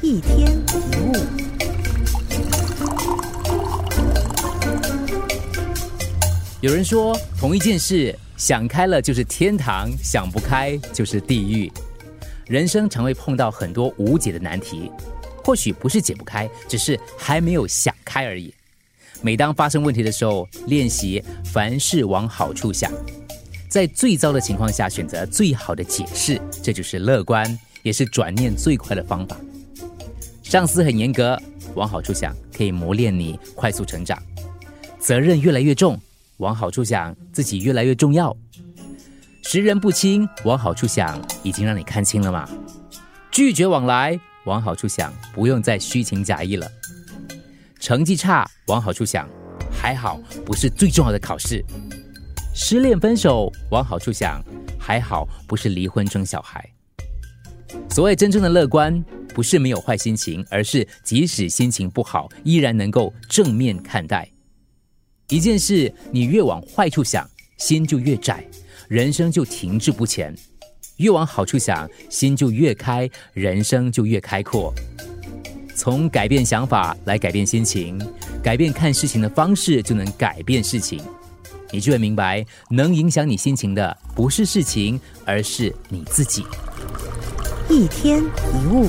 一天一物。有人说，同一件事，想开了就是天堂，想不开就是地狱。人生常会碰到很多无解的难题，或许不是解不开，只是还没有想开而已。每当发生问题的时候，练习凡事往好处想，在最糟的情况下选择最好的解释，这就是乐观，也是转念最快的方法。上司很严格，往好处想，可以磨练你快速成长。责任越来越重。往好处想，自己越来越重要。识人不清，往好处想，已经让你看清了吗？拒绝往来，往好处想，不用再虚情假意了。成绩差，往好处想，还好不是最重要的考试。失恋分手，往好处想，还好不是离婚生小孩。所谓真正的乐观，不是没有坏心情，而是即使心情不好，依然能够正面看待。一件事，你越往坏处想，心就越窄，人生就停滞不前；越往好处想，心就越开，人生就越开阔。从改变想法来改变心情，改变看事情的方式，就能改变事情。你就会明白，能影响你心情的不是事情，而是你自己。一天一物，